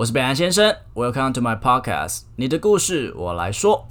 我是北岸先生，Welcome to my podcast，你的故事我来说。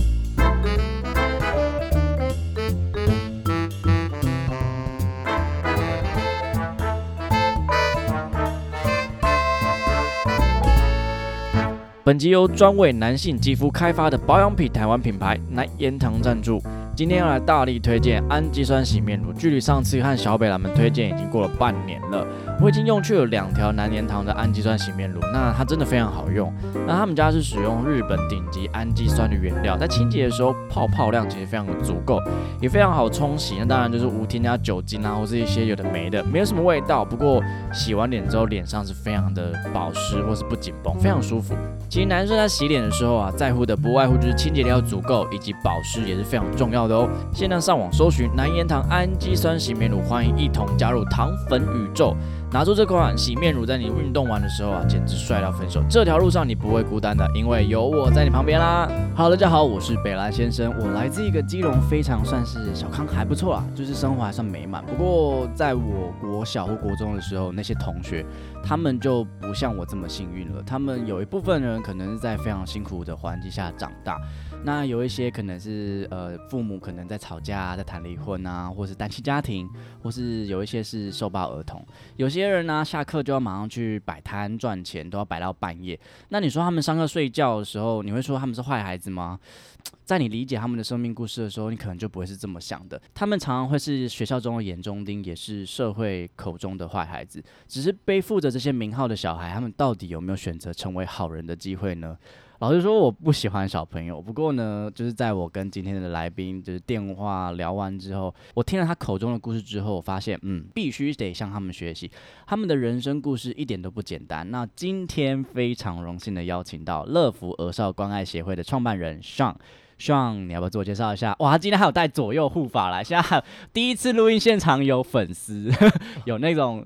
本集由专为男性肌肤开发的保养品台湾品牌南颜堂赞助。今天要来大力推荐氨基酸洗面乳，距离上次和小北他们推荐已经过了半年了。我已经用去了两条南颜堂的氨基酸洗面乳，那它真的非常好用。那他们家是使用日本顶级氨基酸的原料，在清洁的时候泡泡量其实非常的足够，也非常好冲洗。那当然就是无添加酒精啊，或是一些有的没的，没有什么味道。不过洗完脸之后，脸上是非常的保湿或是不紧绷，非常舒服。其实男生在洗脸的时候啊，在乎的不外乎就是清洁力要足够，以及保湿也是非常重要的哦。现在上网搜寻南盐堂氨基酸洗面乳，欢迎一同加入糖粉宇宙。拿出这款洗面乳，在你运动完的时候啊，简直帅到分手。这条路上你不会孤单的，因为有我在你旁边啦。好，大家好，我是北兰先生，我来自一个基隆，非常算是小康，还不错啊，就是生活还算美满。不过在我国小或国中的时候，那些同学他们就不像我这么幸运了。他们有一部分人可能是在非常辛苦的环境下长大。那有一些可能是呃父母可能在吵架，在谈离婚啊，或是单亲家庭，或是有一些是受暴儿童。有些人呢下课就要马上去摆摊赚钱，都要摆到半夜。那你说他们上课睡觉的时候，你会说他们是坏孩子吗？在你理解他们的生命故事的时候，你可能就不会是这么想的。他们常常会是学校中的眼中钉，也是社会口中的坏孩子。只是背负着这些名号的小孩，他们到底有没有选择成为好人的机会呢？老实说，我不喜欢小朋友。不过呢，就是在我跟今天的来宾就是电话聊完之后，我听了他口中的故事之后，我发现，嗯，必须得向他们学习。他们的人生故事一点都不简单。那今天非常荣幸的邀请到乐福儿少关爱协会的创办人 Sean，Sean，你要不要自我介绍一下？哇，他今天还有带左右护法来，现在第一次录音现场有粉丝，有那种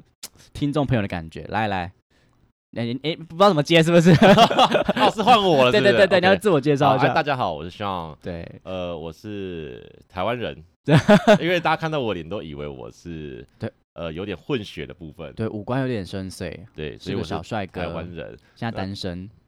听众朋友的感觉。来来。哎哎，不知道怎么接，是不是？哦，是换我了。对对对对，你要自我介绍一下。大家好，我是 Sean。对，呃，我是台湾人。因为大家看到我脸都以为我是对，呃，有点混血的部分。对，五官有点深邃。对，所以我小帅哥。台湾人，现在单身。呃，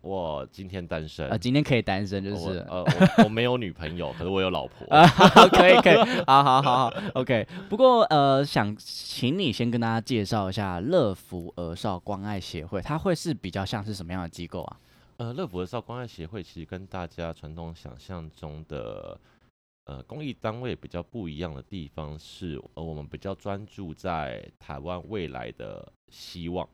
我今天单身。啊，今天可以单身，就是呃，我没有女朋友，可是我有老婆啊。可以可以，好好好好，OK。不过呃，想请你先跟大家介绍一下乐福儿少关爱协会，它会是比较像是什么样的机构啊？呃，乐福儿少关爱协会其实跟大家传统想象中的呃公益单位比较不一样的地方是，呃，我们比较专注在台湾未来的希望。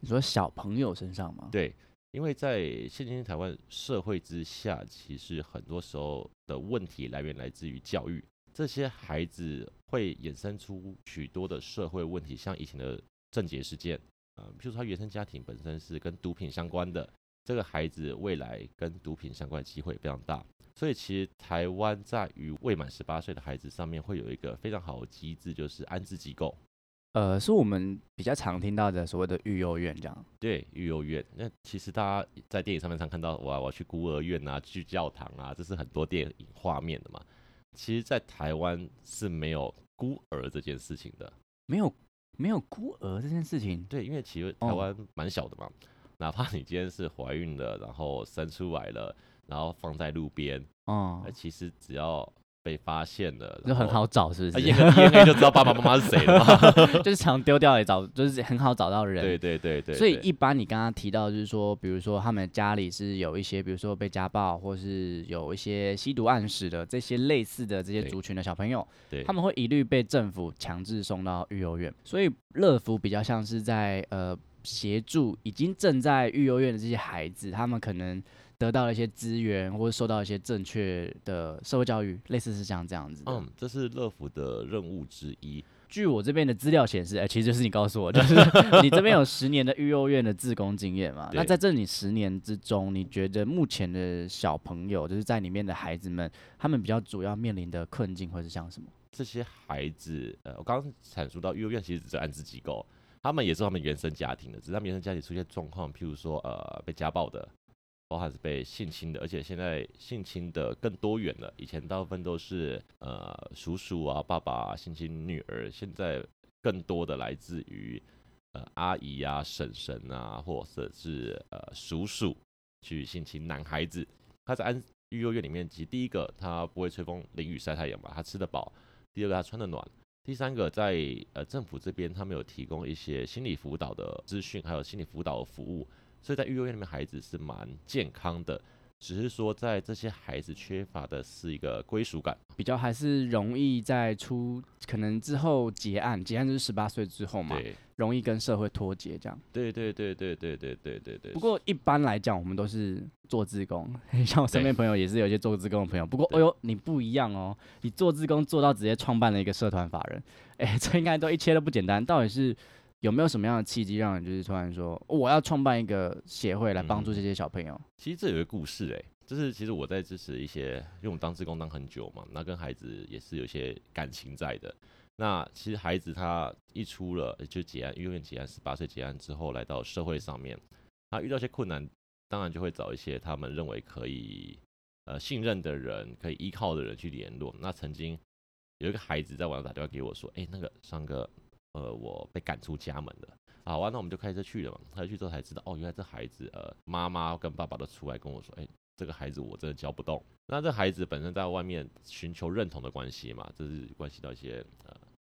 你说小朋友身上吗？对。因为在现今台湾社会之下，其实很多时候的问题来源来自于教育，这些孩子会衍生出许多的社会问题，像以前的症结事件，呃，譬如说他原生家庭本身是跟毒品相关的，这个孩子未来跟毒品相关的机会非常大，所以其实台湾在于未满十八岁的孩子上面会有一个非常好的机制，就是安置机构。呃，是我们比较常听到的所谓的育幼院，这样。对，育幼院。那其实大家在电影上面常看到，哇，我要去孤儿院啊，去教堂啊，这是很多电影画面的嘛。其实，在台湾是没有孤儿这件事情的。没有，没有孤儿这件事情。对，因为其实台湾蛮小的嘛，哪怕你今天是怀孕了，然后生出来了，然后放在路边，哦，那其实只要。被发现了，就很好找，是不是？验个 DNA 就知道爸爸妈妈是谁了。就是常丢掉也找，就是很好找到人。对对对对。所以一般你刚刚提到，就是说，比如说他们家里是有一些，比如说被家暴，或是有一些吸毒暗示的这些类似的这些族群的小朋友，对，他们会一律被政府强制送到育幼院。所以乐福比较像是在呃协助已经正在育幼院的这些孩子，他们可能。得到了一些资源，或者受到一些正确的社会教育，类似是像这样子。嗯，这是乐福的任务之一。据我这边的资料显示，哎，其实就是你告诉我，就 是 你这边有十年的育幼院的自工经验嘛？那在这里十年之中，你觉得目前的小朋友，就是在里面的孩子们，他们比较主要面临的困境，会是像什么？这些孩子，呃，我刚刚阐述到育幼院其实只是安置机构，他们也是他们原生家庭的，只是他们原生家庭出现状况，譬如说，呃，被家暴的。包含是被性侵的，而且现在性侵的更多元了。以前大部分都是呃叔叔啊、爸爸性侵女儿，现在更多的来自于呃阿姨啊、婶婶啊，或者是呃叔叔去性侵男孩子。他在安育幼院里面，其实第一个他不会吹风淋雨晒太阳吧，他吃得饱；第二个他穿得暖；第三个在呃政府这边他们有提供一些心理辅导的资讯，还有心理辅导的服务，所以在育幼院里面孩子是蛮健康的。只是说，在这些孩子缺乏的是一个归属感，比较还是容易在出可能之后结案，结案就是十八岁之后嘛，容易跟社会脱节这样。对对对对对对对对对。不过一般来讲，我们都是做志工，像我身边朋友也是有一些做志工的朋友。不过，哎呦，你不一样哦，你做志工做到直接创办了一个社团法人，哎，这应该都一切都不简单。到底是有没有什么样的契机，让你就是突然说我要创办一个协会来帮助这些小朋友？其实这有个故事哎。就是其实我在支持一些，因为我们当志工当很久嘛，那跟孩子也是有些感情在的。那其实孩子他一出了就结案，幼儿园结案，十八岁结案之后来到社会上面，他遇到一些困难，当然就会找一些他们认为可以呃信任的人，可以依靠的人去联络。那曾经有一个孩子在网上打电话给我说：“哎，那个上哥，呃，我被赶出家门了。”好啊，那我们就开车去了嘛。开车去之后才知道，哦，原来这孩子呃妈妈跟爸爸都出来跟我说：“哎。”这个孩子我真的教不动。那这孩子本身在外面寻求认同的关系嘛，这是关系到一些呃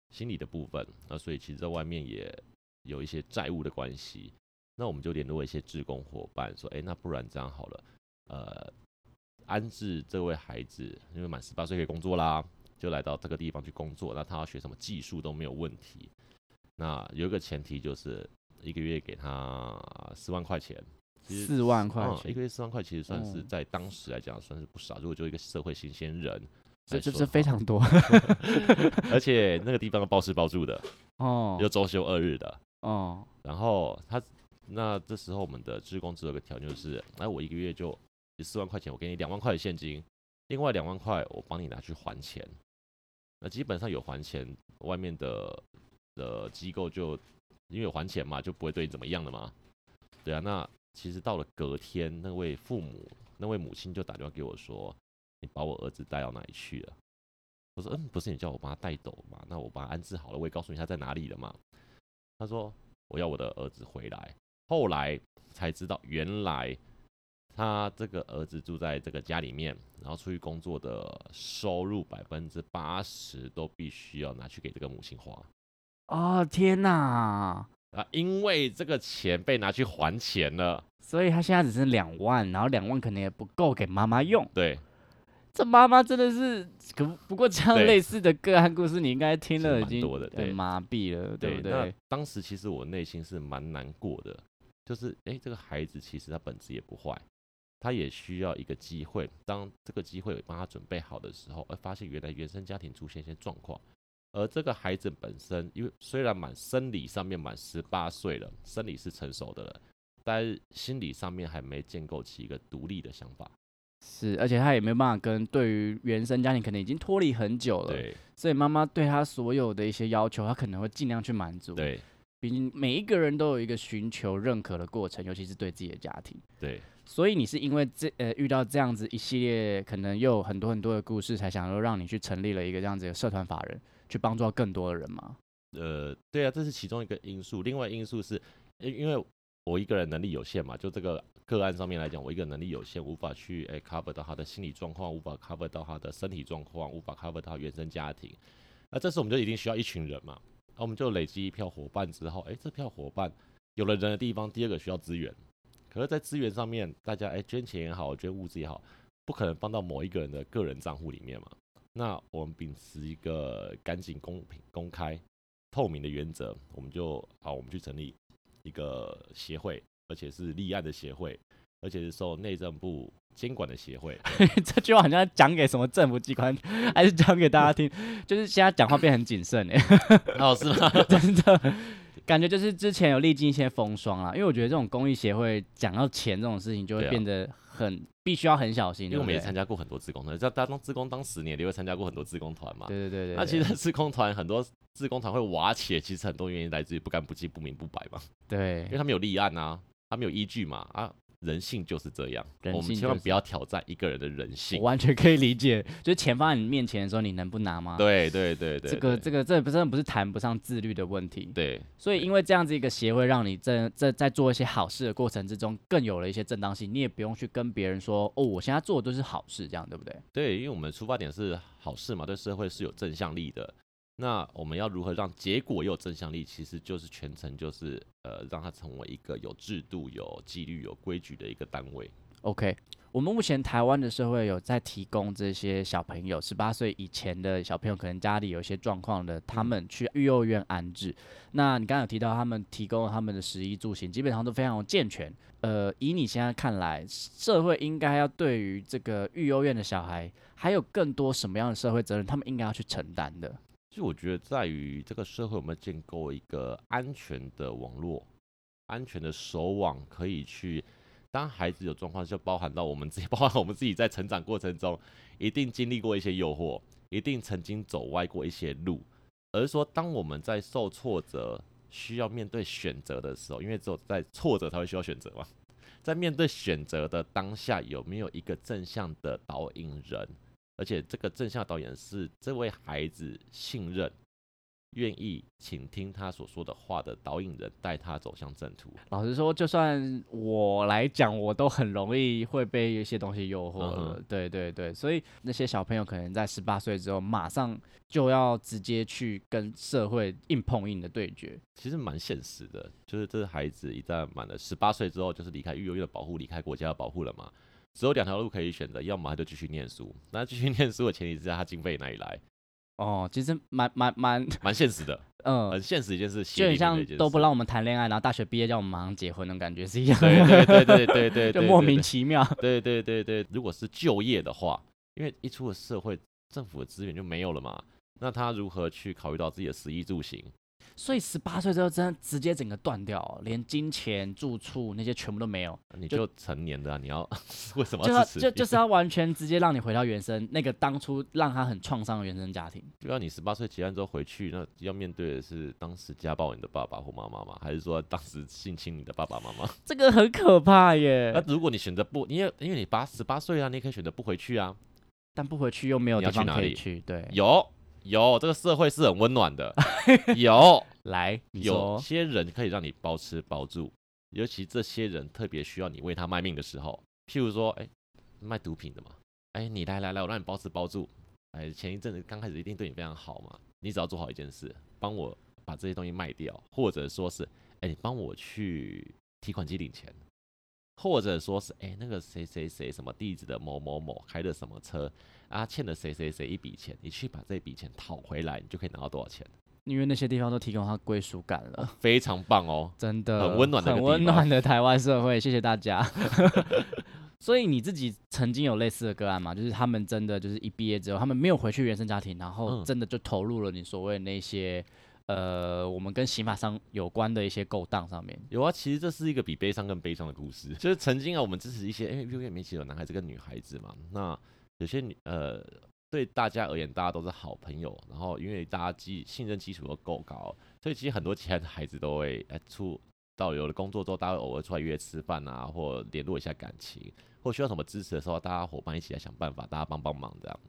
心理的部分。那所以其实在外面也有一些债务的关系。那我们就联络一些志工伙伴，说：哎，那不然这样好了，呃，安置这位孩子，因为满十八岁可以工作啦，就来到这个地方去工作。那他要学什么技术都没有问题。那有一个前提就是一个月给他四万块钱。四万块，一个月四万块，其实算是在当时来讲算是不少。如果就一个社会新鲜人，这这是非常多。而且那个地方包吃包住的哦，又周休二日的哦。然后他那这时候我们的职工只有个条件就是，哎，我一个月就四万块钱，我给你两万块的现金，另外两万块我帮你拿去还钱。那基本上有还钱，外面的的机构就因为还钱嘛，就不会对你怎么样的嘛。对啊，那。其实到了隔天，那位父母、那位母亲就打电话给我说：“你把我儿子带到哪里去了？”我说：“嗯，不是你叫我把他带走嘛？那我把他安置好了，我也告诉你他在哪里了嘛。”他说：“我要我的儿子回来。”后来才知道，原来他这个儿子住在这个家里面，然后出去工作的收入百分之八十都必须要拿去给这个母亲花。哦，天哪！啊，因为这个钱被拿去还钱了，所以他现在只剩两万，然后两万可能也不够给妈妈用。对，这妈妈真的是，可不过这样类似的个案故事，你应该听了已经对麻痹了，对不对？当时其实我内心是蛮难过的，就是哎，这个孩子其实他本质也不坏，他也需要一个机会，当这个机会帮他准备好的时候，而发现原来原生家庭出现一些状况。而这个孩子本身，因为虽然满生理上面满十八岁了，生理是成熟的了，但是心理上面还没建构起一个独立的想法。是，而且他也没有办法跟对于原生家庭可能已经脱离很久了。对。所以妈妈对他所有的一些要求，他可能会尽量去满足。对。毕竟每一个人都有一个寻求认可的过程，尤其是对自己的家庭。对。所以你是因为这呃遇到这样子一系列可能又有很多很多的故事，才想说让你去成立了一个这样子的社团法人。去帮助到更多的人吗？呃，对啊，这是其中一个因素。另外因素是，因为我一个人能力有限嘛，就这个个案上面来讲，我一个能力有限，无法去诶 cover 到他的心理状况，无法 cover 到他的身体状况，无法 cover 到原生家庭。那这时候我们就一定需要一群人嘛，那我们就累积一票伙伴之后，诶，这票伙伴有了人的地方，第二个需要资源。可是，在资源上面，大家诶捐钱也好，捐物资也好，不可能放到某一个人的个人账户里面嘛。那我们秉持一个干净、公平、公开、透明的原则，我们就好，我们去成立一个协会，而且是立案的协会，而且是受内政部监管的协会。这句话好像讲给什么政府机关，还是讲给大家听？就是现在讲话变很谨慎哎。哦，是吗？真的，感觉就是之前有历经一些风霜啊，因为我觉得这种公益协会讲到钱这种事情，就会变得。很必须要很小心，因为我们也参加过很多自工团，在当自工当十年，你会参加过很多自工团嘛？对对对对。那其实 自工团很多自工团会瓦解，其实很多原因来自于不干不净、不明不白嘛。对，因为他们有立案啊，他们有依据嘛啊，人性就是这样，人我们性就是千万不要挑战一个人的人我性。完全可以理解，就是钱放在你面前的时候，你能不拿吗？，对对对对，这个这个这不真的不是谈不上自律的问题。对所以因为这样子一个协会，让你在在在做一些好事的过程之中，更有了一些正当性，你也不用去跟别人说哦，我现在做的都是好事，这样对不对？对，因为我们出发点是好事嘛，对社会是有正向力的。那我们要如何让结果也有正向力？其实就是全程就是呃，让它成为一个有制度、有纪律、有规矩的一个单位。OK，我们目前台湾的社会有在提供这些小朋友，十八岁以前的小朋友，可能家里有一些状况的，他们去育幼院安置。那你刚刚有提到他们提供他们的食衣住行，基本上都非常健全。呃，以你现在看来，社会应该要对于这个育幼院的小孩，还有更多什么样的社会责任，他们应该要去承担的？就我觉得在于这个社会，我们建构一个安全的网络、安全的守网，可以去当孩子有状况，就包含到我们自己，包含我们自己在成长过程中，一定经历过一些诱惑，一定曾经走歪过一些路，而是说，当我们在受挫折、需要面对选择的时候，因为只有在挫折才会需要选择嘛，在面对选择的当下，有没有一个正向的导引人？而且这个正向导演是这位孩子信任、愿意倾听他所说的话的导引人，带他走向正途。老实说，就算我来讲，我都很容易会被一些东西诱惑对对对，所以那些小朋友可能在十八岁之后，马上就要直接去跟社会硬碰硬的对决。其实蛮现实的，就是这孩子一旦满了十八岁之后，就是离开育幼院的保护，离开国家的保护了嘛。只有两条路可以选择，要么他就继续念书。那继续念书的前提之下，他经费哪里来？哦，其实蛮蛮蛮，蛮现实的，嗯、很现实一件事，就血淋淋的很像都不让我们谈恋爱，然后大学毕业叫我们马上结婚那种感觉是一样的，对对对对对对，就莫名其妙。对对对对，如果是就业的话，因为一出了社会，政府的资源就没有了嘛，那他如何去考虑到自己的食衣住行？所以十八岁之后，真的直接整个断掉哦，连金钱、住处那些全部都没有。你就成年的、啊，你要 为什么就要要支持？就就是要完全直接让你回到原生那个当初让他很创伤的原生家庭。就要你十八岁结案之后回去，那要面对的是当时家暴你的爸爸或妈妈吗？还是说当时性侵你的爸爸妈妈？这个很可怕耶 那耶，如果你选择不，因为因为你八十八岁啊，你也可以选择不回去啊。但不回去又没有你要地方去哪里可以去。对，有有，这个社会是很温暖的，有。来，有些人可以让你包吃包住，尤其这些人特别需要你为他卖命的时候，譬如说，哎、卖毒品的嘛，哎、你来来来，我让你包吃包住，哎，前一阵子刚开始一定对你非常好嘛，你只要做好一件事，帮我把这些东西卖掉，或者说是，哎、你帮我去提款机领钱。或者说是，哎、那个谁谁谁什么地址的某某某开的什么车啊，欠了谁谁谁一笔钱，你去把这笔钱讨回来，你就可以拿到多少钱，因为那些地方都提供他归属感了。非常棒哦。真的很温暖的很温暖的台湾社会，谢谢大家。所以你自己曾经有类似的个案吗？就是他们真的就是一毕业之后，他们没有回去原生家庭，然后嗯真的就投入了你所谓那些呃，我们跟刑法上有关的一些勾当上面。有啊，其实这是一个比悲伤更悲伤的故事。就是曾经啊，我们支持一些，因为幼儿园里面其实有男孩子跟女孩子嘛，那有些女呃，对大家而言，大家都是好朋友，然后因为大家基信任基础都够高，所以其实很多其他的孩子都会哎出到有了工作之后，大家偶尔出来约吃饭啊，或联络一下感情，或需要什么支持的时候，大家伙伴一起来想办法，大家帮帮忙这样。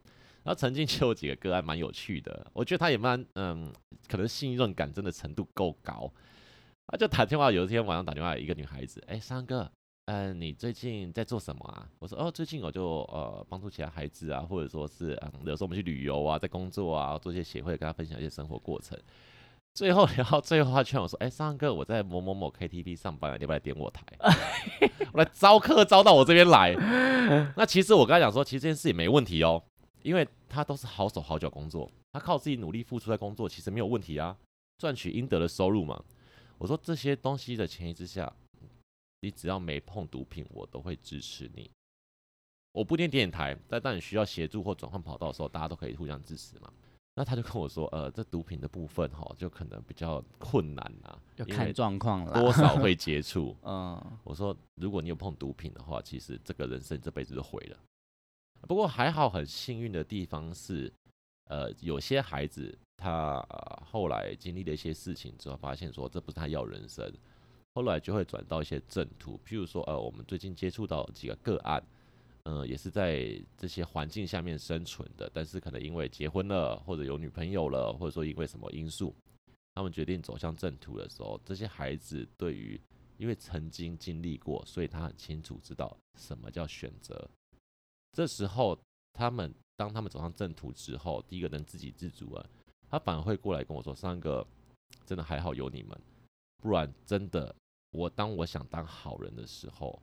然后曾经就有几个个案蛮有趣的，我觉得他也蛮嗯，可能信任感真的程度够高。他就打电话，有一天晚上打电话，一个女孩子，哎、三哥，嗯、你最近在做什么啊？我说，哦，最近我就呃帮助其他孩子啊，或者说是嗯，有时候我们去旅游啊，在工作啊，做一些协会，跟他分享一些生活过程。最后聊到最后，他劝我说：“哎、三哥，我在某某某 KTV 上班，你要不要来点我台？我来招客招到我这边来。”那其实我跟他讲说，其实这件事也没问题哦，因为他都是好手好脚工作，他靠自己努力付出在工作，其实没有问题啊，赚取应得的收入嘛。我说这些东西的前提之下，你只要没碰毒品，我都会支持你。我不一定点点台，但当你需要协助或转换跑道的时候，大家都可以互相支持嘛。那他就跟我说，呃，这毒品的部分哈，就可能比较困难啊，要看状况啦。多少会接触。嗯，我说，如果你有碰毒品的话，其实这个人生这辈子就毁了。不过还好，很幸运的地方是，呃，有些孩子他呃后来经历了一些事情之后，发现说这不是他要人生，后来就会转到一些正途，譬如说，呃，我们最近接触到几个个案，呃，也是在这些环境下面生存的，但是可能因为结婚了，或者有女朋友了，或者说因为什么因素，他们决定走向正途的时候，这些孩子对于因为曾经经历过，所以他很清楚知道什么叫选择。这时候，他们当他们走上正途之后，第一个能自给自足了，他反而会过来跟我说：“三哥，真的还好有你们，不然真的，我当我想当好人的时候，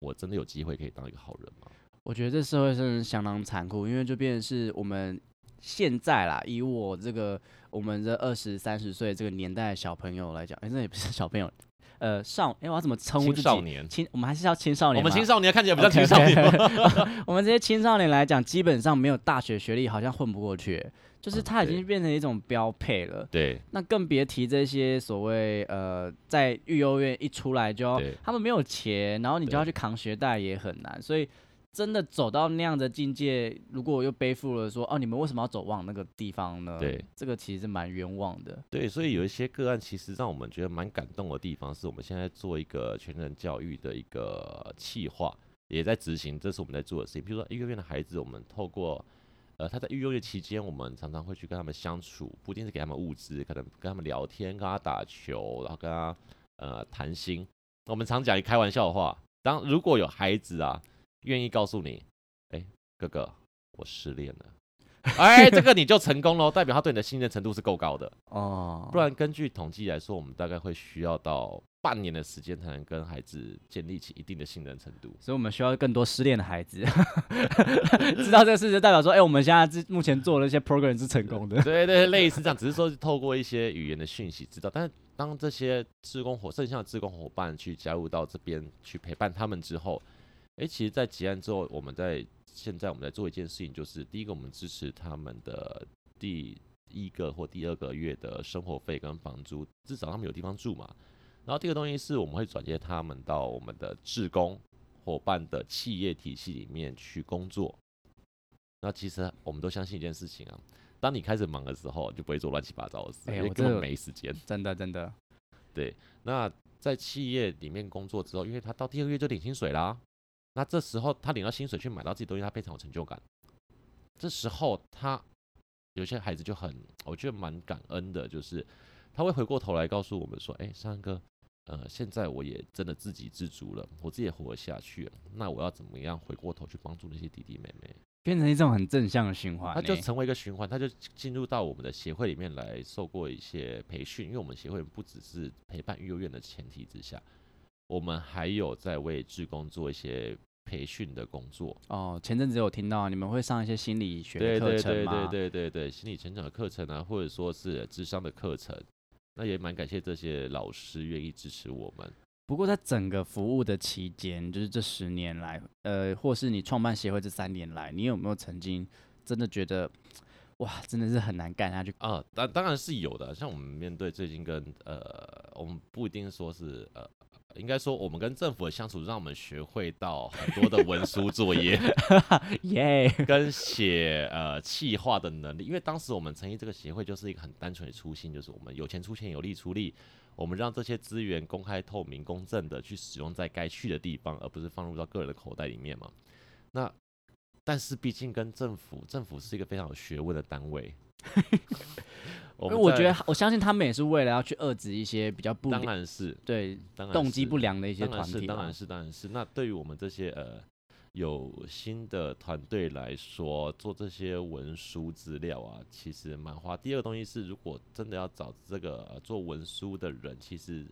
我真的有机会可以当一个好人吗？”我觉得这社会真的相当残酷，因为就变成是我们现在啦，以我这个我们这二十三十岁这个年代的小朋友来讲，哎、那也不是小朋友，呃，少，哎、我要怎么称呼青自己？少年，青，我们还是要青少年。我们青少年看起来比较 OK，OK 青少年。我们这些青少年来讲，基本上没有大学学历，好像混不过去，就是嗯它已经变成一种标配了。对那更别提这些所谓呃，在育幼院一出来就要，他们没有钱，然后你就要去扛学贷也很难，所以真的走到那样的境界，如果我又背负了说哦，你们为什么要走往那个地方呢？对，这个其实是蛮冤枉的。对，所以有一些个案，其实让我们觉得蛮感动的地方，是我们现在做一个全人教育的一个企划，也在执行，这是我们在做的事情。比如说育幼院的孩子，我们透过呃他在育幼院期间，我们常常会去跟他们相处，不一定是给他们物资，可能跟他们聊天，跟他打球，然后跟他呃谈心。我们常讲一开玩笑的话，当如果有孩子啊愿意告诉你，哎，哥哥，我失恋了。哎，这个你就成功喽，代表他对你的信任程度是够高的。哦，不然根据统计来说，我们大概会需要到半年的时间才能跟孩子建立起一定的信任程度。所以我们需要更多失恋的孩子，知道这个事就代表说，哎、我们现在是目前做的一些 program 是成功的。对对，类似这样，只是说是透过一些语言的讯息知道。但是当这些志工伙剩下的志工伙伴去加入到这边去陪伴他们之后，诶，其实，在结案之后，我们在现在我们在做一件事情，就是第一个，我们支持他们的第一个或第二个月的生活费跟房租，至少他们有地方住嘛。然后第二个东西是我们会转接他们到我们的志工伙伴的企业体系里面去工作。那其实我们都相信一件事情啊，当你开始忙的时候，就不会做乱七八糟的事，因为根本没时间。真的真的，对那在企业里面工作之后，因为他到第二个月就领薪水啦，那这时候他领到薪水去买到自己东西，他非常有成就感。这时候他有些孩子就很，我觉得蛮感恩的，就是他会回过头来告诉我们说：“哎，山哥，呃，现在我也真的自给自足了，我自己也活下去了，那我要怎么样回过头去帮助那些弟弟妹妹？”变成一种很正向的循环欸。他就成为一个循环，他就进入到我们的协会里面来受过一些培训，因为我们协会不只是陪伴育幼院的前提之下，我们还有在为志工做一些培训的工作。哦，前阵子有听到你们会上一些心理学对的课对对程吗？对对对对，心理成长的课程啊，或者说是智商的课程，那也蛮感谢这些老师愿意支持我们。不过在整个服务的期间，就是这十年来，呃，或是你创办协会这三年来，你有没有曾经真的觉得，哇，真的是很难干下去？啊，当当然是有的。像我们面对最近跟呃，我们不一定说是呃，应该说我们跟政府的相处，让我们学会到很多的文书作业耶 跟写呃企划的能力。因为当时我们成立这个协会，就是一个很单纯的初心，就是我们有钱出钱，有力出力，我们让这些资源公开、透明、公正的去使用在该去的地方，而不是放入到个人的口袋里面嘛。那但是毕竟跟政府，政府是一个非常有学问的单位。因为我觉得，我相信他们也是为了要去遏制一些比较不当然是，对动机不良的一些团体啦当然是，当然是。那对于我们这些呃有新的团队来说，做这些文书资料啊，其实蛮花。第二个东西是，如果真的要找这个、呃做文书的人，其实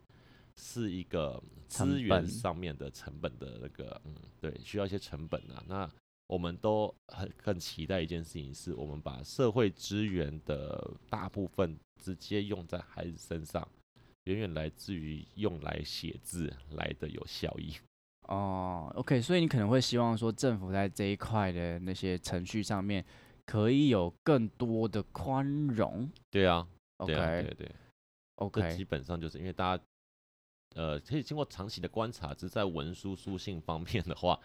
是一个资源上面的成本的那个，嗯，对，需要一些成本啊。那我们都很很期待一件事情，是我们把社会资源的大部分直接用在孩子身上，远远来自于用来写字来的有效益。哦，OK，所以你可能会希望说，政府在这一块的那些程序上面，可以有更多的宽容。对啊，对啊，对 OK 对，这 OK，基本上就是因为大家，呃，可以经过长期的观察，只是在文书书信方面的话，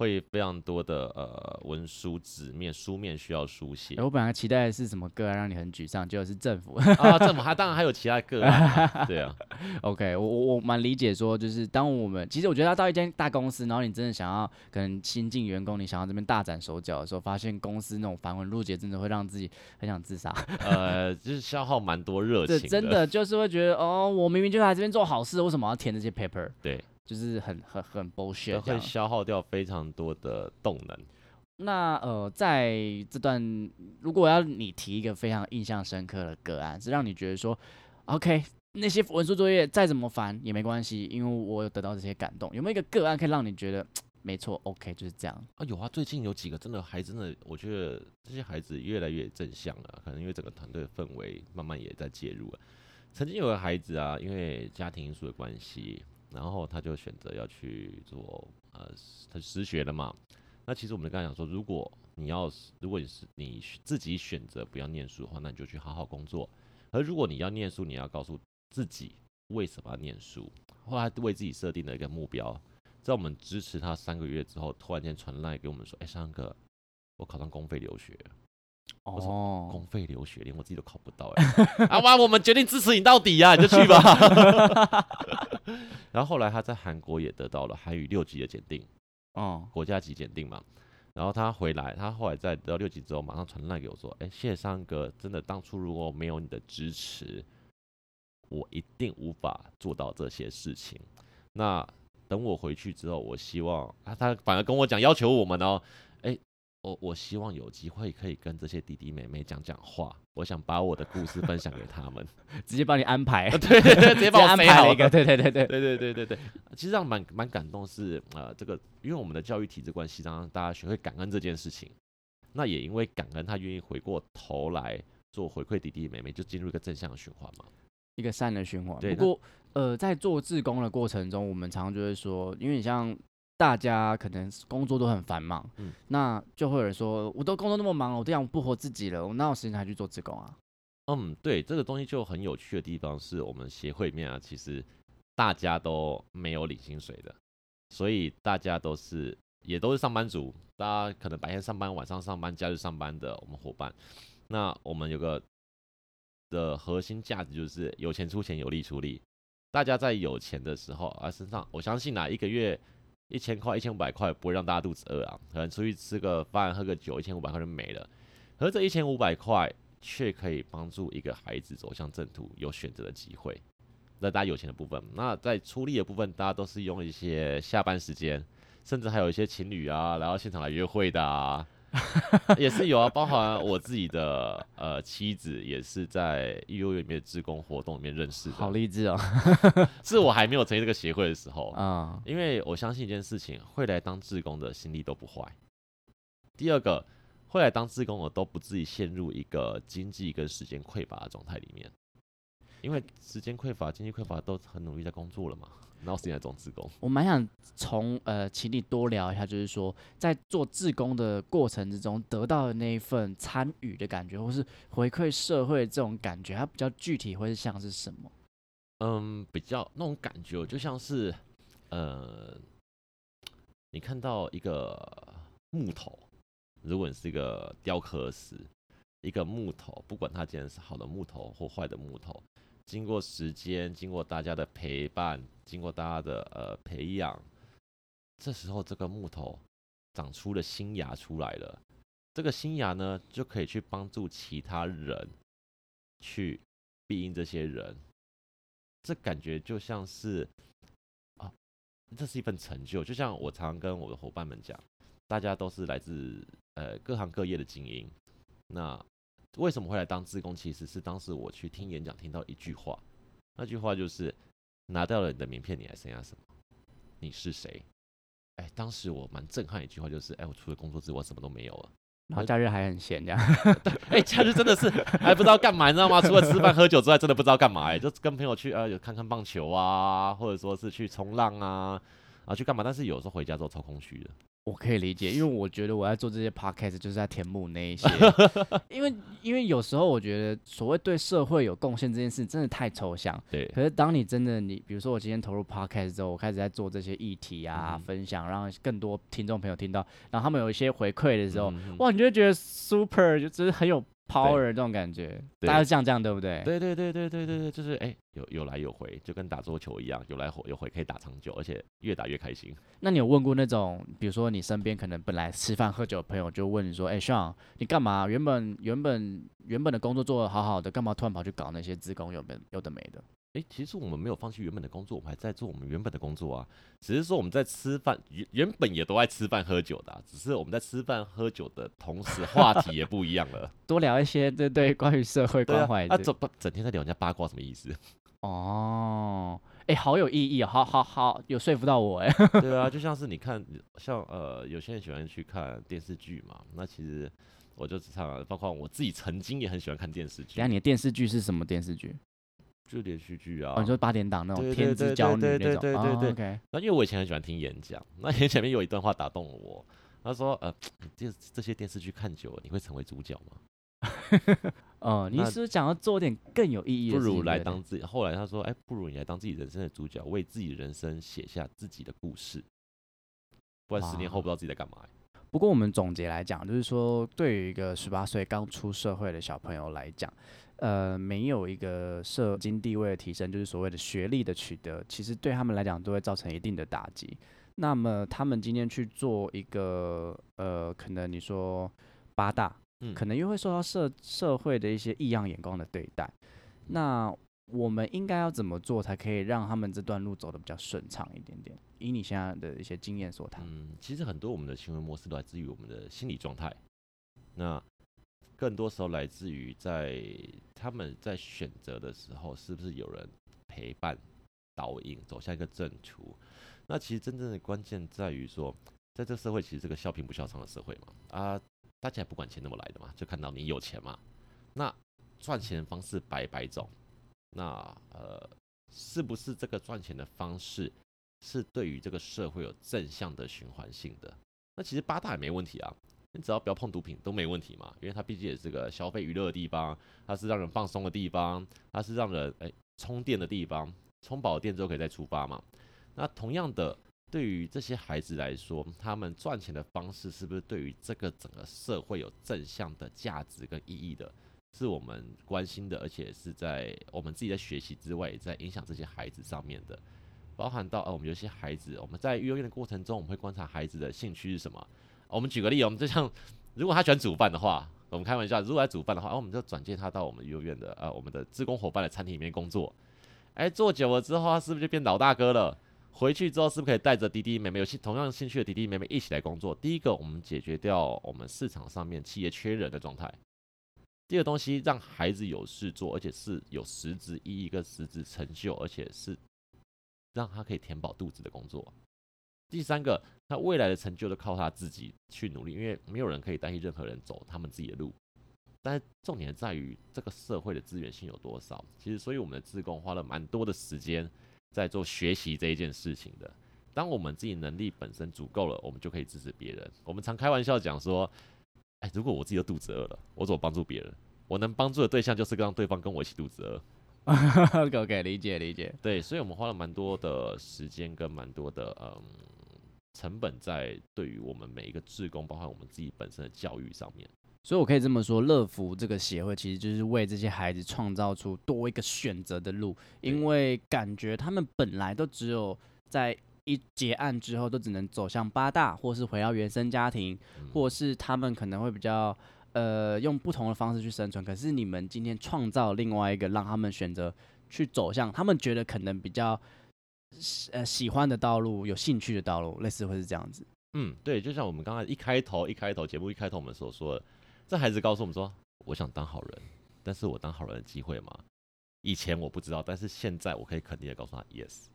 会非常多的呃文书、纸面、书面需要书写欸我本来期待的是什么个案让你很沮丧，结果是政府。啊。政府还当然还有其他个案 啊，对啊，OK，我我我蛮理解说，就是当我们其实我觉得要到一间大公司，然后你真的想要可能新进员工，你想要这边大展手脚的时候，发现公司那种繁文缛节真的会让自己很想自杀。呃，就是消耗蛮多热这情真的就是会觉得哦，我明明就来这边做好事，为什么要填这些 paper？对，就是很很很 bullshit 会。消耗掉非常多的动能。那呃，在这段如果要你提一个非常印象深刻的个案，是让你觉得说，OK，那些文书作业再怎么烦也没关系，因为我有得到这些感动。有没有一个个案可以让你觉得没错，OK，就是这样？啊，有啊，最近有几个真的还真的，我觉得这些孩子越来越正向了，可能因为整个团队的氛围慢慢也在介入了。曾经有个孩子啊，因为家庭因素的关系，然后他就选择要去做呃，他失学了嘛。那其实我们就跟他讲说，如果你要是，如果你是你自己选择不要念书的话，那你就去好好工作。而如果你要念书，你要告诉自己为什么要念书。后来为自己设定了一个目标，在我们支持他三个月之后，突然间传来给我们说：“哎、三哥，我考上公费留学了，我说哦，公费留学连我自己都考不到、哎，啊哇，我们决定支持你到底呀、你就去吧。”然后后来他在韩国也得到了韩语六级的检定，哦，国家级检定嘛。然后他回来，他后来在得到六级之后，马上传赖给我说：“哎、谢谢三哥，真的当初如果没有你的支持，我一定无法做到这些事情。那等我回去之后，我希望他他反而跟我讲要求我们哦，哎、我我希望有机会可以跟这些弟弟妹妹讲讲话，我想把我的故事分享给他们。直接帮你安排，对对对，直接帮我安排了一个，对对对对，对对对 对对，其实让蛮蛮感动是呃这个，因为我们的教育体制关系，让大家学会感恩这件事情。那也因为感恩，他愿意回过头来做回馈弟弟妹妹，就进入一个正向的循环嘛。一个善的循环。不过，呃，在做志工的过程中，我们常常就会说，因为你像大家可能工作都很繁忙，嗯那就会有人说，我都工作那么忙了，我都养不活自己了，我哪有时间还去做志工啊？嗯，对，这个东西就很有趣的地方是我们协会里面啊，其实大家都没有领薪水的，所以大家都是也都是上班族，大家可能白天上班、晚上上班、假日上班的我们伙伴。那我们有个的核心价值就是有钱出钱，有力出力。大家在有钱的时候啊，身上我相信啊，一个月一千块、一千五百块不会让大家肚子饿啊，可能出去吃个饭、喝个酒，一千五百块就没了。而这一千五百块却可以帮助一个孩子走向正途，有选择的机会。那大家有钱的部分，那在出力的部分，大家都是用一些下班时间，甚至还有一些情侣啊来到现场来约会的啊，也是有啊。包含我自己的呃妻子，也是在幼儿园里面的志工活动里面认识的好，励志哦，是我还没有成立这个协会的时候，啊、因为我相信一件事情，会来当志工的心力都不坏。第二个，会来当志工的都不至于陷入一个经济跟时间匮乏的状态里面，因为时间匮乏、经济匮乏都很努力在工作了嘛，然后时间来种志工。我蛮想从呃，请你多聊一下，就是说在做自工的过程之中得到的那一份参与的感觉，或是回馈社会这种感觉，它比较具体会是像是什么？嗯，比较那种感觉，就像是呃，你看到一个木头，如果你是一个雕刻师，一个木头，不管它今天是好的木头或坏的木头，经过时间，经过大家的陪伴，经过大家的呃培养，这时候这个木头长出了新芽出来了。这个新芽呢，就可以去帮助其他人去庇应这些人，这感觉就像是啊，这是一份成就。就像我常常跟我的伙伴们讲，大家都是来自呃各行各业的精英。那为什么会来当志工？其实是当时我去听演讲听到一句话，那句话就是拿掉了你的名片，你还剩下什么？你是谁？哎，当时我蛮震撼的一句话，就是哎，我除了工作之外，什么都没有了。然后假日还很闲这样，哎、假日真的是 还不知道干嘛，你知道吗？除了吃饭喝酒之外，真的不知道干嘛、哎，就跟朋友去呃，有看看棒球啊，或者说是去冲浪啊，啊去干嘛，但是有时候回家之后超空虚的。我可以理解，因为我觉得我在做这些 podcast 就是在填补那一些，因为因为有时候我觉得所谓对社会有贡献这件事真的太抽象。对，可是当你真的你，比如说我今天投入 podcast 之后，我开始在做这些议题啊、嗯分享，让更多听众朋友听到，然后他们有一些回馈的时候，嗯哇，你就觉得 super，就就是很有 power 这种感觉。对大家是这样这样对不对？对对对对对对对，就是哎、有有来有回，就跟打桌球一样，有来有回可以打长久，而且越打越开心。那你有问过那种，比如说你身边可能本来吃饭喝酒的朋友，就问你说：“哎、s e a n 你干嘛？原本原本原本的工作做得好好的，干嘛突然跑去搞那些自工有没有的没的哎、其实我们没有放弃原本的工作，我们还在做我们原本的工作啊。只是说我们在吃饭，原原本也都爱吃饭喝酒的啊、只是我们在吃饭喝酒的同时，话题也不一样了。？”多聊一些对对关于社会关怀，啊，的。整不整天在聊人家八卦什么意思？哦，哎、好有意义哦，好好好，有说服到我哎。对啊，就像是你看，像呃，有些人喜欢去看电视剧嘛，那其实我就常，包括我自己曾经也很喜欢看电视剧等一下，你的电视剧是什么电视剧？就连续剧啊。哦，你说八点档那种天之对娇女那种。对对对那因为我以前很喜欢听演讲，那演讲里面有一段话打动了我，他说：“呃，这这些电视剧看久了，你会成为主角吗？哦、你是不是想要做点更有意义的不如来当自己。”后来他说：“哎，不如你来当自己人生的主角，为自己的人生写下自己的故事，不然十年后不知道自己在干嘛、欸不过我们总结来讲，就是说，对于一个十八岁刚出社会的小朋友来讲，呃，没有一个社经地位的提升，就是所谓的学历的取得，其实对他们来讲都会造成一定的打击。那么他们今天去做一个呃，可能你说八大，嗯可能又会受到社社会的一些异样眼光的对待。那我们应该要怎么做，才可以让他们这段路走得比较顺畅一点点？以你现在的一些经验所谈。嗯，其实很多我们的行为模式都来自于我们的心理状态，那更多时候来自于在他们在选择的时候，是不是有人陪伴、导引走向一个正途？那其实真正的关键在于说，在这个社会，其实这个笑贫不笑娼的社会嘛，啊，大家也不管钱怎么来的嘛，就看到你有钱嘛，那赚钱的方式百百种，那呃，是不是这个赚钱的方式是对于这个社会有正向的循环性的？那其实八大也没问题啊，你只要不要碰毒品都没问题嘛，因为它毕竟也是个消费娱乐的地方，它是让人放松的地方，它是让人哎充电的地方，充饱电之后可以再出发嘛。那同样的，对于这些孩子来说，他们赚钱的方式是不是对于这个整个社会有正向的价值跟意义的？是我们关心的，而且是在我们自己在学习之外，也在影响这些孩子上面的。包含到呃，我们有些孩子，我们在幼儿园的过程中，我们会观察孩子的兴趣是什么。我们举个例，我们就像如果他喜欢煮饭的话，我们开玩笑，如果他煮饭的话，哦我们就转介他到我们幼儿园的啊我们的职工伙伴的餐厅里面工作。哎，做久了之后，他是不是就变老大哥了？回去之后，是不是可以带着弟弟妹妹有兴同样兴趣的弟弟妹妹一起来工作？第一个，我们解决掉我们市场上面企业缺人的状态；第二个东西，让孩子有事做，而且是有实质意义跟实质成就，而且是让他可以填饱肚子的工作。第三个，他未来的成就都靠他自己去努力，因为没有人可以代替任何人走他们自己的路。但是重点在于这个社会的资源性有多少。其实，所以我们的自工花了蛮多的时间在做学习这一件事情的。当我们自己能力本身足够了，我们就可以支持别人。我们常开玩笑讲说，哎，如果我自己都肚子饿了，我怎么帮助别人？我能帮助的对象就是让对方跟我一起肚子饿。OK OK，理解理解。对，所以我们花了蛮多的时间跟蛮多的嗯成本在对于我们每一个职工，包括我们自己本身的教育上面。所以我可以这么说，乐福这个协会其实就是为这些孩子创造出多一个选择的路，因为感觉他们本来都只有在一结案之后都只能走向八大，或是回到原生家庭，嗯或是他们可能会比较呃用不同的方式去生存。可是你们今天创造另外一个让他们选择去走向他们觉得可能比较呃喜欢的道路、有兴趣的道路，类似会是这样子。嗯，对，就像我们刚才一开头一开头节目一开头我们所说的，这孩子告诉我们说，我想当好人，但是我当好人的机会吗？以前我不知道，但是现在我可以肯定的告诉他，yes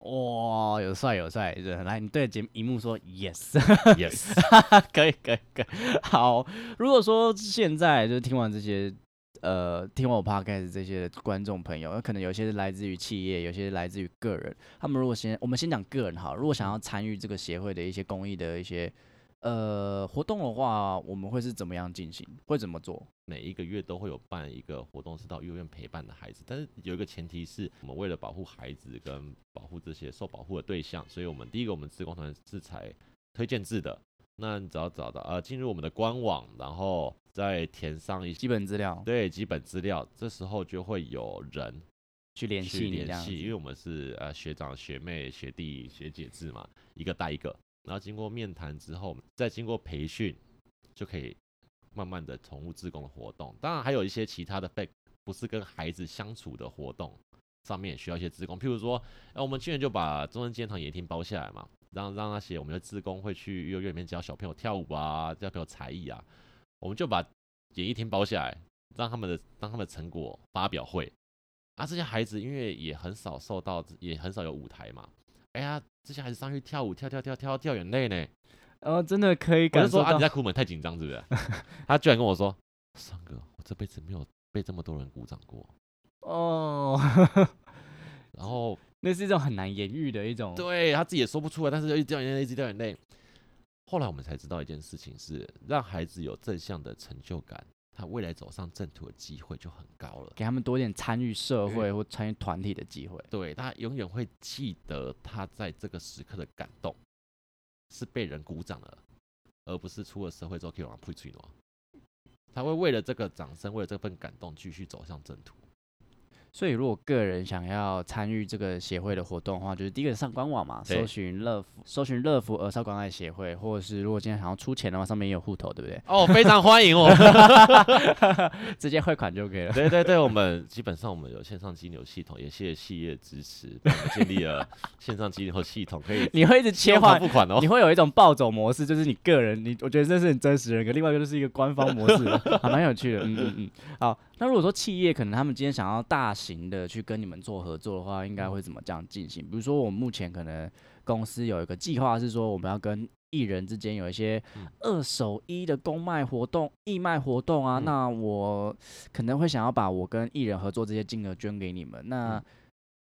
哇，有帅有帅！对来，你对着节荧幕说 yes。yes，可以可以可以。好，如果说现在就是听完这些呃听完我 podcast 这些观众朋友，可能有些是来自于企业，有些是来自于个人。他们如果先，我们先讲个人好，如果想要参与这个协会的一些公益的一些呃活动的话，我们会是怎么样进行？会怎么做？每一个月都会有办一个活动，是到幼儿园陪伴的孩子，但是有一个前提是我们为了保护孩子跟保护这些受保护的对象，所以我们第一个我们自工团是采推荐制的。那你只要找到呃进入我们的官网，然后再填上一些基本资料，对基本资料，这时候就会有人去联系你这样子去联系，因为我们是呃学长学妹学弟学姐制嘛，一个带一个，然后经过面谈之后，再经过培训，就可以慢慢的投入自工的活动。当然还有一些其他的被不是跟孩子相处的活动，上面也需要一些自工，譬如说，哎、我们去年就把中正纪念堂野厅包下来嘛，让让那些我们的自工会去幼儿园里面教小朋友跳舞啊，教小朋友才艺啊，我们就把演艺厅包下来，让他们的让他们的成果发表会。啊，这些孩子因为也很少受到，也很少有舞台嘛。哎呀，这些孩子上去跳舞，跳跳跳跳到掉眼泪呢。哦，真的可以我就说啊，感受到你在哭吗？太紧张是不是？他居然跟我说，三哥，我这辈子没有被这么多人鼓掌过。哦，那是一种很难言喻的一种，对他自己也说不出来，但是就一直掉眼泪，一直掉眼泪。后来我们才知道一件事情是，让孩子有正向的成就感，他未来走上正途的机会就很高了。给他们多点参与社会或参与团体的机会。对他永远会记得他在这个时刻的感动，是被人鼓掌了，而不是出了社会之后可以往退吹暖。他会为了这个掌声，为了这份感动，继续走向正途。所以，如果个人想要参与这个协会的活动的话，就是第一个上官网嘛，搜寻乐福，搜寻乐福儿少关爱协会，或者是如果今天想要出钱的话，上面也有户头，对不对？哦，非常欢迎我。直接汇款就可以了。对对对，我们基本上我们有线上金流系统，也谢谢企业支持，我们建立了线上金流系统，可以 你会一直切换，付款哦你。会有一种暴走模式，就是你个人，你我觉得这是很真实的人格，另外一个就是一个官方模式，还蛮有趣的。嗯嗯嗯。好，那如果说企业可能他们今天想要大型的去跟你们做合作的话，应该会怎么这样进行？比如说我们目前可能公司有一个计划是说，我们要跟艺人之间有一些嗯二手衣的公卖活动、义卖活动啊，嗯那我可能会想要把我跟艺人合作这些金额捐给你们，那。嗯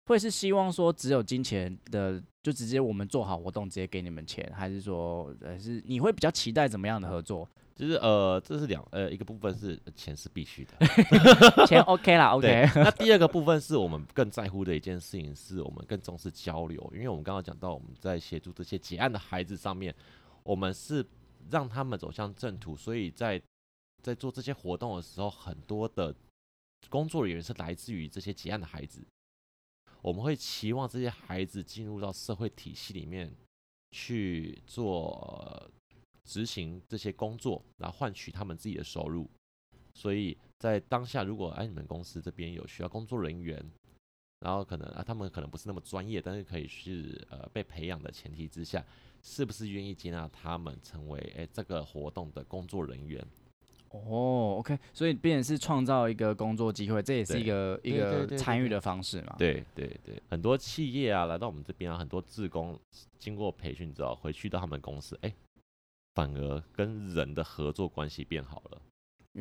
会是希望说只有金钱的，就直接我们做好活动直接给你们钱，还是说，还，是你会比较期待怎么样的合作？就是呃，这是两呃一个部分是呃钱是必须的，钱 OK 啦，OK，。那第二个部分是我们更在乎的一件事情，是我们更重视交流，因为我们刚刚讲到我们在协助这些结案的孩子上面，我们是让他们走向正途，所以在在做这些活动的时候，很多的工作人员是来自于这些结案的孩子，我们会期望这些孩子进入到社会体系里面去做呃执行这些工作，来换取他们自己的收入。所以在当下，如果哎你们公司这边有需要工作人员，然后可能啊他们可能不是那么专业，但是可以是呃被培养的前提之下，是不是愿意接纳他们成为哎这个活动的工作人员？哦，OK，所以变成是创造一个工作机会，这也是一个一个参与的方式嘛。对对对，很多企业啊来到我们这边啊，很多志工经过培训之后回去到他们公司，哎，反而跟人的合作关系变好了，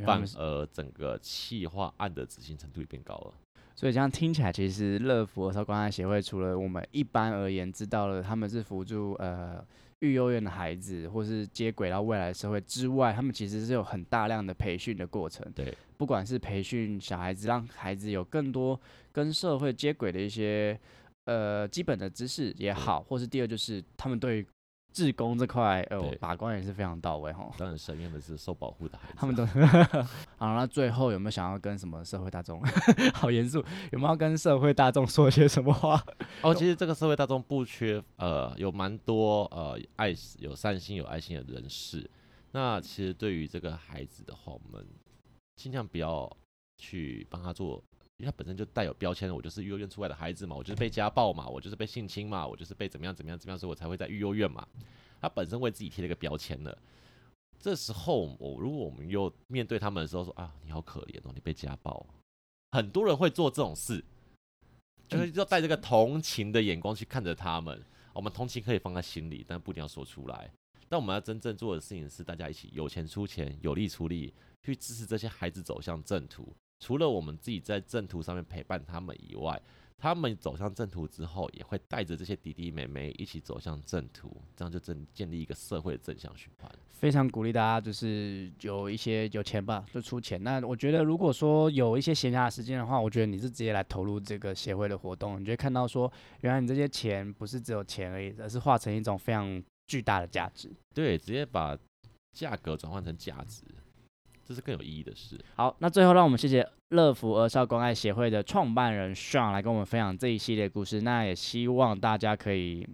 反而整个企划案的执行程度也变高了。所以这样听起来，其实乐福儿少关爱协会除了我们一般而言知道了他们是辅助呃育幼院的孩子，或是接轨到未来社会之外，他们其实是有很大量的培训的过程。对，不管是培训小孩子，让孩子有更多跟社会接轨的一些呃基本的知识也好，或是第二就是他们对于志工这块呃对把关也是非常到位哈。当然，神愿的是受保护的孩子啊，他们都 好，那最后有没有想要跟什么社会大众？好严肃，有没有要跟社会大众说些什么话？哦，其实这个社会大众不缺，呃，有蛮多呃爱有善心有爱心的人士。那其实对于这个孩子的话，我们尽量不要去帮他做，因为他本身就带有标签，我就是幼儿园出来的孩子嘛，我就是被家暴嘛，我就是被性侵嘛，我就是被怎么样怎么样怎么样，所以我才会在育幼院嘛。他本身为自己贴了一个标签了。这时候，我如果我们又面对他们的时候说啊，你好可怜哦，你被家暴，很多人会做这种事，就是要带这个同情的眼光去看着他们。我们同情可以放在心里，但不一定要说出来。但我们要真正做的事情是，大家一起有钱出钱，有力出力，去支持这些孩子走向正途。除了我们自己在正途上面陪伴他们以外，他们走向正途之后，也会带着这些弟弟妹妹一起走向正途，这样就正建立一个社会的正向循环。非常鼓励大家，就是有一些有钱吧，就出钱。那我觉得，如果说有一些闲暇的时间的话，我觉得你是直接来投入这个协会的活动，你就会看到说，原来你这些钱不是只有钱而已，而是化成一种非常巨大的价值。对，直接把价格转换成价值，这是更有意义的事。好，那最后让我们谢谢乐福儿少关爱协会的创办人 Sean 来跟我们分享这一系列故事。那也希望大家可以，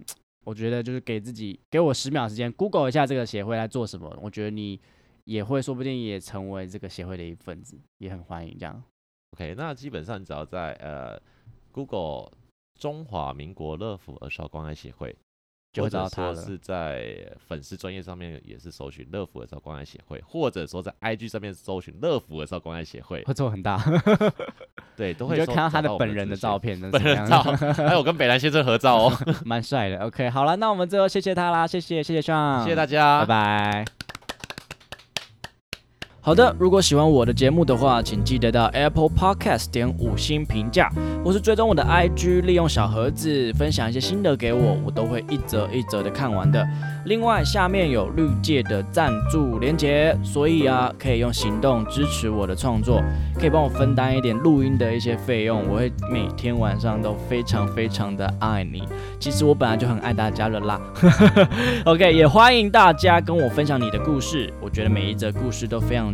我觉得就是给自己给我十秒时间，Google 一下这个协会在做什么。我觉得你也会，说不定也成为这个协会的一份子，也很欢迎这样。OK，那基本上你只要在呃 Google 中华民国乐福儿少关爱协会，就会或者找到他是在粉丝专业上面也是搜寻乐福儿少关爱协会，或者说在 IG 上面搜寻乐福儿少关爱协会，会做很大，对，都会搜就看到他的本人的照片，那 本人样照，还有跟北兰先生合照哦，蛮帅的。OK，好了，那我们最后谢谢他啦，谢谢谢谢 Sean，谢谢大家，拜拜。好的，如果喜欢我的节目的话，请记得到 Apple Podcast 点五星评价，或是追踪我的 IG，利用小盒子分享一些心得给我，我都会一则一则的看完的。另外，下面有绿界的赞助连结，所以啊，可以用行动支持我的创作，可以帮我分担一点录音的一些费用，我会每天晚上都非常非常的爱你。其实我本来就很爱大家了啦。OK，也欢迎大家跟我分享你的故事，我觉得每一则故事都非常